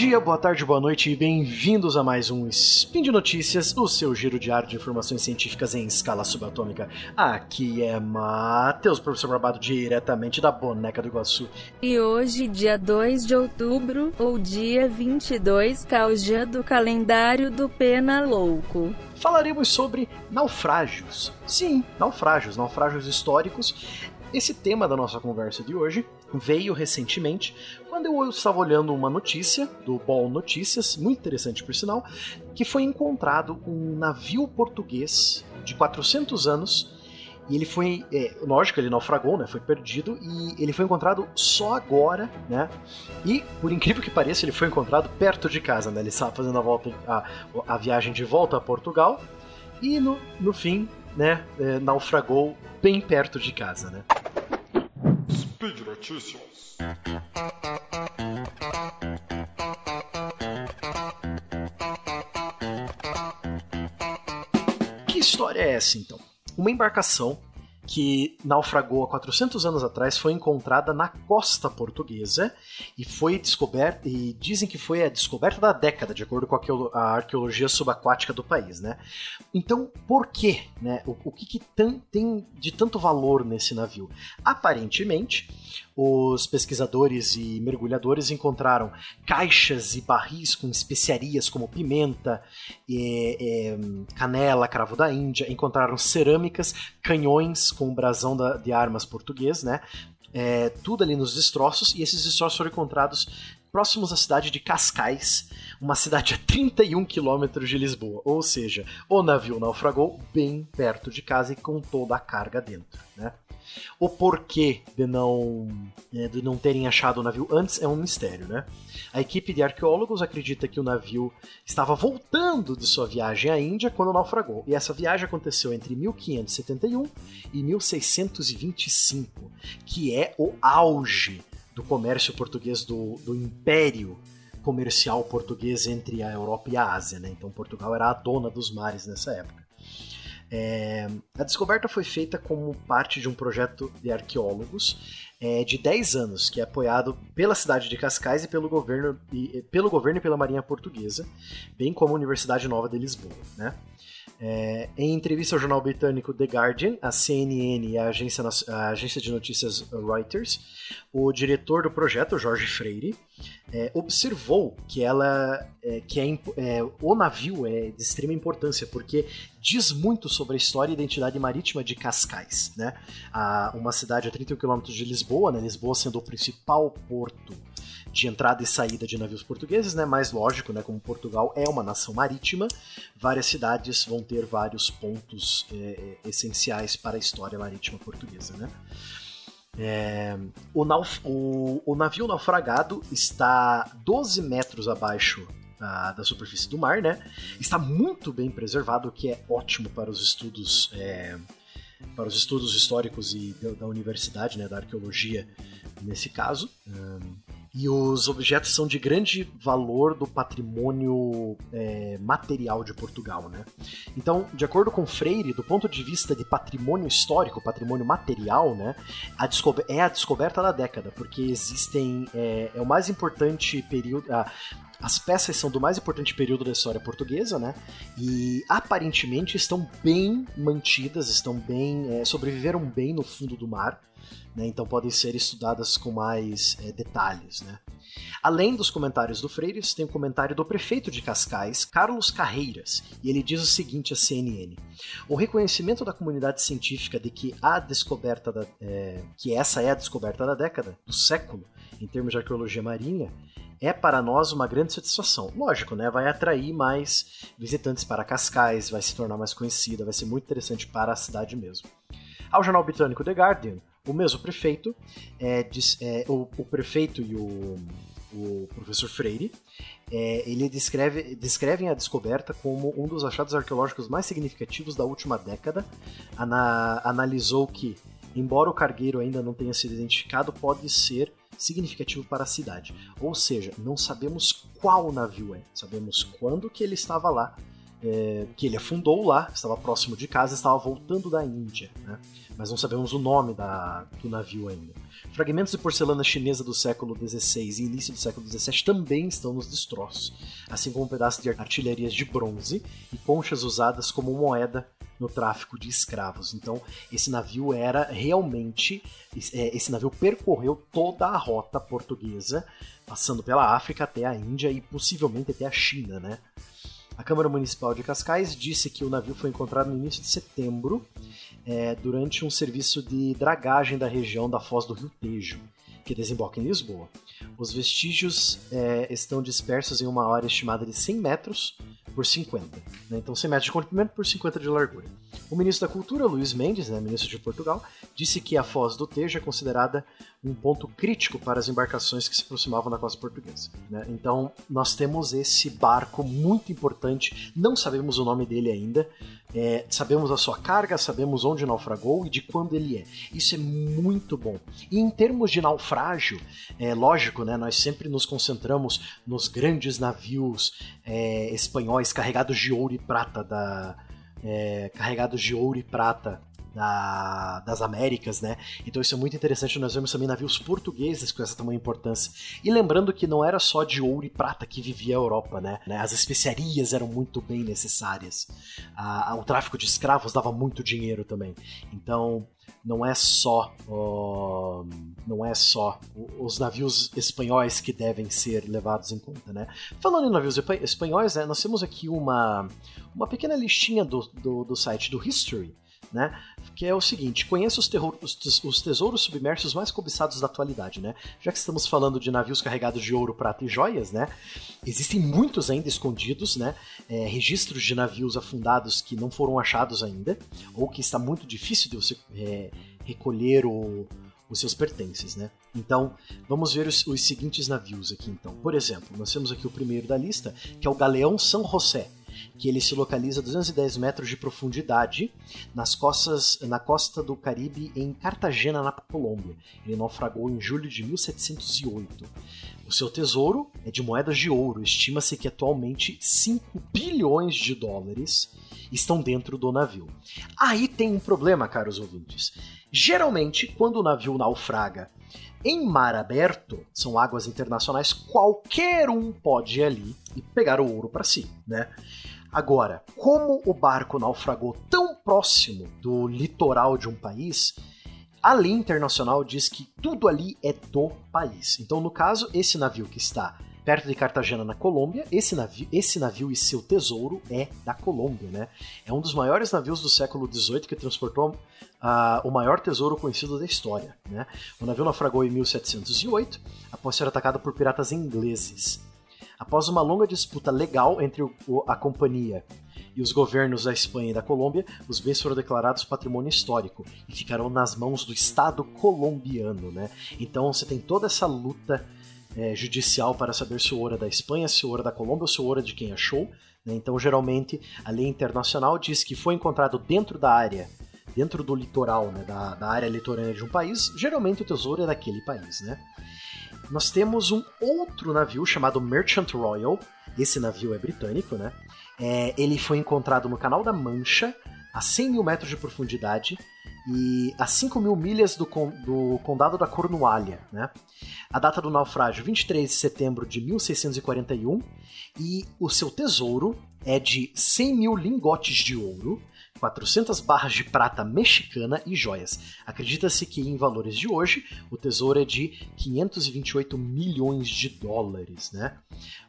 dia, boa tarde, boa noite e bem-vindos a mais um Spin de Notícias, o seu giro diário de informações científicas em escala subatômica. Aqui é Matheus, professor Barbado, diretamente da Boneca do Iguaçu. E hoje, dia 2 de outubro, ou dia 22, que é o dia do calendário do Pena Louco. Falaremos sobre naufrágios. Sim, naufrágios, naufrágios históricos. Esse tema da nossa conversa de hoje veio recentemente quando eu estava olhando uma notícia do Ball Notícias, muito interessante por sinal, que foi encontrado um navio português de 400 anos e ele foi, é, lógico, ele naufragou, né? Foi perdido e ele foi encontrado só agora, né? E por incrível que pareça, ele foi encontrado perto de casa, né? Ele estava fazendo a volta, a, a viagem de volta a Portugal e no, no fim, né? É, naufragou bem perto de casa, né? Speed Notícias. Que história é essa então? Uma embarcação que naufragou há 400 anos atrás foi encontrada na costa portuguesa e foi descoberta e dizem que foi a descoberta da década, de acordo com a arqueologia subaquática do país, né? Então, por quê, né? O, o que, que tem de tanto valor nesse navio? Aparentemente, os pesquisadores e mergulhadores encontraram caixas e barris com especiarias como pimenta, é, é, canela, cravo da Índia, encontraram cerâmicas, canhões com o brasão da, de armas português, né? É, tudo ali nos destroços, e esses destroços foram encontrados próximos à cidade de Cascais, uma cidade a 31 quilômetros de Lisboa. Ou seja, o navio naufragou bem perto de casa e com toda a carga dentro. Né? O porquê de não, é, de não terem achado o navio antes é um mistério. Né? A equipe de arqueólogos acredita que o navio estava voltando de sua viagem à Índia quando naufragou. E essa viagem aconteceu entre 1571 e 1625, que é o auge do comércio português do, do Império comercial português entre a Europa e a Ásia. Né? Então Portugal era a dona dos mares nessa época. É, a descoberta foi feita como parte de um projeto de arqueólogos é, de 10 anos, que é apoiado pela cidade de Cascais e pelo governo e, pelo governo e pela Marinha Portuguesa, bem como a Universidade Nova de Lisboa. Né? É, em entrevista ao jornal britânico The Guardian, a CNN e a agência, a agência de notícias Reuters, o diretor do projeto, Jorge Freire, é, observou que ela é, que é, é, o navio é de extrema importância porque diz muito sobre a história e identidade marítima de Cascais, né? A, uma cidade a 31 km de Lisboa, né? Lisboa sendo o principal porto de entrada e saída de navios portugueses, né? Mais lógico, né? Como Portugal é uma nação marítima, várias cidades vão ter vários pontos é, é, essenciais para a história marítima portuguesa, né? É, o, nauf o, o, navio naufragado está 12 metros abaixo da, da, superfície do mar, né? Está muito bem preservado, o que é ótimo para os estudos é, para os estudos históricos e da, da, universidade, né, da arqueologia nesse caso. Um, e os objetos são de grande valor do patrimônio é, material de Portugal, né? Então, de acordo com Freire, do ponto de vista de patrimônio histórico, patrimônio material, né, a é a descoberta da década, porque existem é, é o mais importante período, as peças são do mais importante período da história portuguesa, né? E aparentemente estão bem mantidas, estão bem. É, sobreviveram bem no fundo do mar né? então podem ser estudadas com mais é, detalhes. Né? Além dos comentários do Freire, tem o um comentário do prefeito de Cascais, Carlos Carreiras, e ele diz o seguinte à CNN: O reconhecimento da comunidade científica de que a descoberta da, é, que essa é a descoberta da década, do século, em termos de arqueologia marinha, é para nós uma grande satisfação. Lógico, né? Vai atrair mais visitantes para Cascais, vai se tornar mais conhecida, vai ser muito interessante para a cidade mesmo. Ao jornal britânico The Guardian, o mesmo prefeito, é, diz, é, o, o, prefeito e o, o professor Freire, é, ele descreve, descrevem a descoberta como um dos achados arqueológicos mais significativos da última década. Ana, analisou que, embora o cargueiro ainda não tenha sido identificado, pode ser significativo para a cidade. Ou seja, não sabemos qual navio é, sabemos quando que ele estava lá, é, que ele afundou lá, estava próximo de casa, estava voltando da Índia, né? mas não sabemos o nome da, do navio ainda. Fragmentos de porcelana chinesa do século XVI e início do século XVII também estão nos destroços, assim como um pedaço de artilharias de bronze e conchas usadas como moeda no tráfico de escravos. Então, esse navio era realmente. É, esse navio percorreu toda a rota portuguesa, passando pela África até a Índia e possivelmente até a China, né? A Câmara Municipal de Cascais disse que o navio foi encontrado no início de setembro, é, durante um serviço de dragagem da região da Foz do Rio Tejo, que desemboca em Lisboa. Os vestígios é, estão dispersos em uma área estimada de 100 metros por 50. Né? Então, 100 metros de comprimento por 50 de largura. O ministro da Cultura, Luiz Mendes, né, ministro de Portugal, disse que a Foz do Tejo é considerada um ponto crítico para as embarcações que se aproximavam da costa portuguesa. Né? Então, nós temos esse barco muito importante, não sabemos o nome dele ainda, é, sabemos a sua carga, sabemos onde naufragou e de quando ele é. Isso é muito bom. E em termos de naufrágio, é lógico, né, nós sempre nos concentramos nos grandes navios é, espanhóis carregados de ouro e prata da, é, carregados de ouro e prata da, das Américas, né? Então isso é muito interessante. Nós vemos também navios portugueses com essa tamanha importância. E lembrando que não era só de ouro e prata que vivia a Europa, né? As especiarias eram muito bem necessárias. O tráfico de escravos dava muito dinheiro também. Então não é só uh, não é só os navios espanhóis que devem ser levados em conta, né? Falando em navios espanhóis, né, nós temos aqui uma, uma pequena listinha do, do, do site do History né? Que é o seguinte: conheça os, os, os, tesouros submersos mais cobiçados da atualidade, né? Já que estamos falando de navios carregados de ouro, prata e joias, né? Existem muitos ainda escondidos, né? É, registros de navios afundados que não foram achados ainda, ou que está muito difícil de você é, recolher os seus pertences, né? Então, vamos ver os, os, seguintes navios aqui, então. Por exemplo, nós temos aqui o primeiro da lista, que é o Galeão São José que ele se localiza a 210 metros de profundidade nas costas, na costa do Caribe em Cartagena, na Colômbia. Ele naufragou em julho de 1708. O seu tesouro é de moedas de ouro. Estima-se que atualmente 5 bilhões de dólares estão dentro do navio. Aí tem um problema, caros ouvintes. Geralmente, quando o navio naufraga em mar aberto, são águas internacionais, qualquer um pode ir ali e pegar o ouro para si, né? Agora, como o barco naufragou tão próximo do litoral de um país, a lei internacional diz que tudo ali é do país. Então, no caso, esse navio que está perto de Cartagena, na Colômbia, esse navio, esse navio e seu tesouro é da Colômbia, né? É um dos maiores navios do século XVIII que transportou uh, o maior tesouro conhecido da história, né? O navio naufragou em 1708, após ser atacado por piratas ingleses. Após uma longa disputa legal entre o, a companhia e os governos da Espanha e da Colômbia, os bens foram declarados patrimônio histórico e ficaram nas mãos do Estado colombiano, né? Então você tem toda essa luta é, judicial para saber se o ouro é da Espanha, se o ouro é da Colômbia ou se o ouro é de quem achou. Né? Então, geralmente, a lei internacional diz que foi encontrado dentro da área, dentro do litoral, né? da, da área litorânea de um país, geralmente o tesouro é daquele país, né? Nós temos um outro navio chamado Merchant Royal. Esse navio é britânico, né? É, ele foi encontrado no Canal da Mancha, a 100 mil metros de profundidade e a 5 mil milhas do, do condado da Cornualha. Né? A data do naufrágio, 23 de setembro de 1641, e o seu tesouro é de 100 mil lingotes de ouro, 400 barras de prata mexicana e joias. Acredita-se que, em valores de hoje, o tesouro é de 528 milhões de dólares. Né?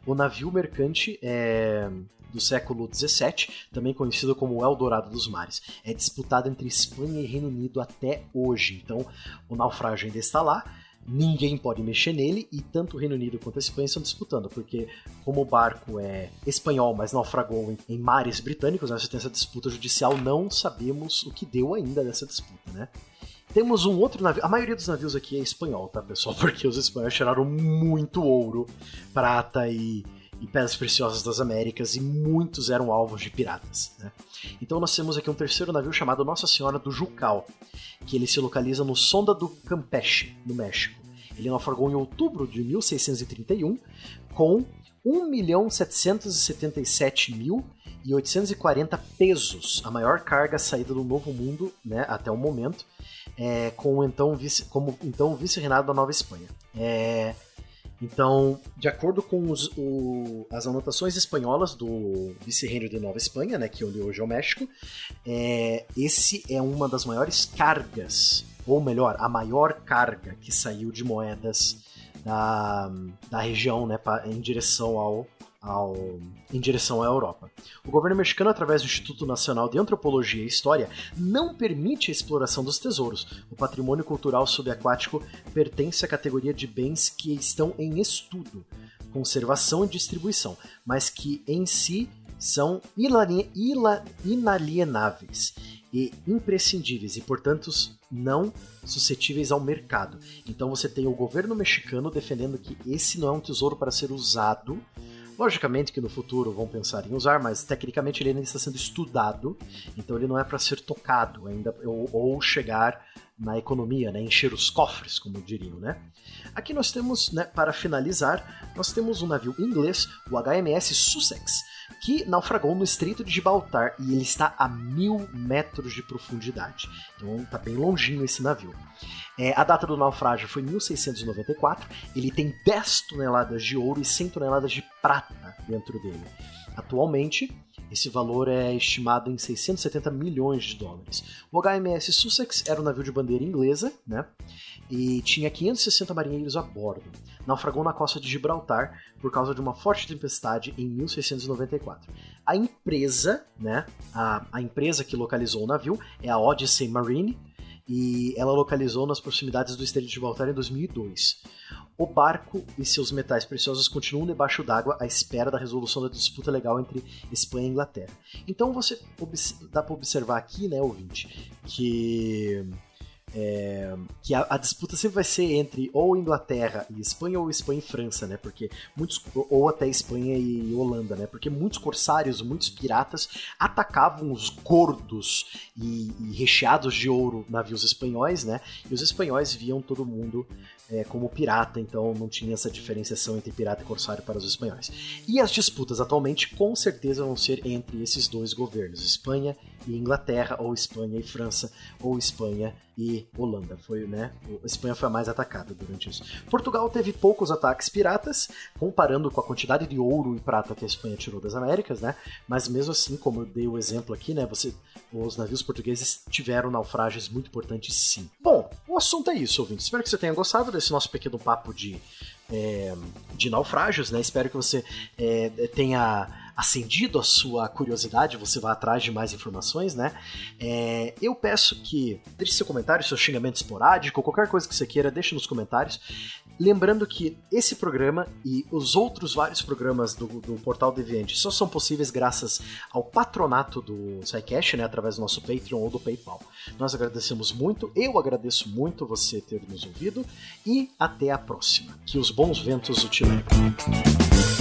O navio mercante é do século XVII, também conhecido como Eldorado dos Mares. É disputado entre Espanha e Reino Unido até hoje. Então, o naufrágio ainda está lá ninguém pode mexer nele e tanto o Reino Unido quanto a Espanha estão disputando, porque como o barco é espanhol, mas naufragou em, mares britânicos, né, você tem essa disputa judicial, não sabemos o que deu ainda dessa disputa, né? Temos um outro navio. A maioria dos navios aqui é espanhol, tá, pessoal? Porque os espanhóis tiraram muito ouro, prata e, e pedras preciosas das Américas e muitos eram alvos de piratas. Né? Então nós temos aqui um terceiro navio chamado Nossa Senhora do Jucal, que ele se localiza no Sonda do Campeche, no México. Ele naufragou em outubro de 1631 com 1.777.840 pesos, a maior carga saída do Novo Mundo né, até o momento, é, com então vice, como então vice-reinado da Nova Espanha. É, então, de acordo com os, o, as anotações espanholas do vice-reino de Nova Espanha, né, que hoje é o México, é, esse é uma das maiores cargas, ou melhor, a maior carga que saiu de moedas da, da região né, pra, em direção ao ao, em direção à Europa. O governo mexicano, através do Instituto Nacional de Antropologia e História, não permite a exploração dos tesouros. O patrimônio cultural subaquático pertence à categoria de bens que estão em estudo, conservação e distribuição, mas que em si são inalienáveis e imprescindíveis e, portanto, não suscetíveis ao mercado. Então você tem o governo mexicano defendendo que esse não é um tesouro para ser usado Logicamente que no futuro vão pensar em usar, mas tecnicamente ele ainda está sendo estudado, então ele não é para ser tocado ainda ou, ou, chegar na economia, né, encher os cofres, como diriam, né? Aqui nós temos, né, para finalizar, nós temos um navio inglês, o HMS Sussex, que naufragou no Estreito de Gibraltar e ele está a mil metros de profundidade. Então está bem longinho esse navio. É, a data do naufrágio foi 1694. Ele tem 10 toneladas de ouro e 100 toneladas de prata dentro dele. Atualmente, esse valor é estimado em 670 milhões de dólares. O HMS Sussex era um navio de bandeira inglesa, né? E tinha 560 marinheiros a bordo. Naufragou na costa de Gibraltar por causa de uma forte tempestade em 1694. A empresa, né? A, a empresa que localizou o navio é a Odyssey Marine, e ela localizou nas proximidades do Estreito de Gibraltar em 2002. O barco e seus metais preciosos continuam debaixo d'água à espera da resolução da disputa legal entre Espanha e Inglaterra. Então você dá para observar aqui, né, ouvinte, que é, que a, a, disputa sempre vai ser entre ou Inglaterra e Espanha ou Espanha e França, né? Porque muitos ou até Espanha e Holanda, né? Porque muitos corsários, muitos piratas atacavam os gordos e, e recheados de ouro navios espanhóis, né? E os espanhóis viam todo mundo é, como pirata, então não tinha essa diferenciação entre pirata e corsário para os espanhóis. E as disputas atualmente com certeza vão ser entre esses dois governos, Espanha e Inglaterra, ou Espanha e França, ou Espanha e Holanda. Foi, né? A Espanha foi a mais atacada durante isso. Portugal teve poucos ataques piratas, comparando com a quantidade de ouro e prata que a Espanha tirou das Américas, né? Mas mesmo assim, como eu dei o exemplo aqui, né? Você, os navios portugueses tiveram naufrágios muito importantes, sim. Bom, o assunto é isso, ouvinte. Espero que você tenha gostado desse nosso pequeno papo de é, de naufrágios, né? Espero que você é, tenha acendido a sua curiosidade, você vá atrás de mais informações, né? É, eu peço que deixe seu comentário, seu xingamento esporádico, qualquer coisa que você queira, deixe nos comentários. Lembrando que esse programa e os outros vários programas do, do Portal Deviante só são possíveis graças ao patronato do SciCash, né, através do nosso Patreon ou do PayPal. Nós agradecemos muito, eu agradeço muito você ter nos ouvido e até a próxima. Que os bons ventos o te levem.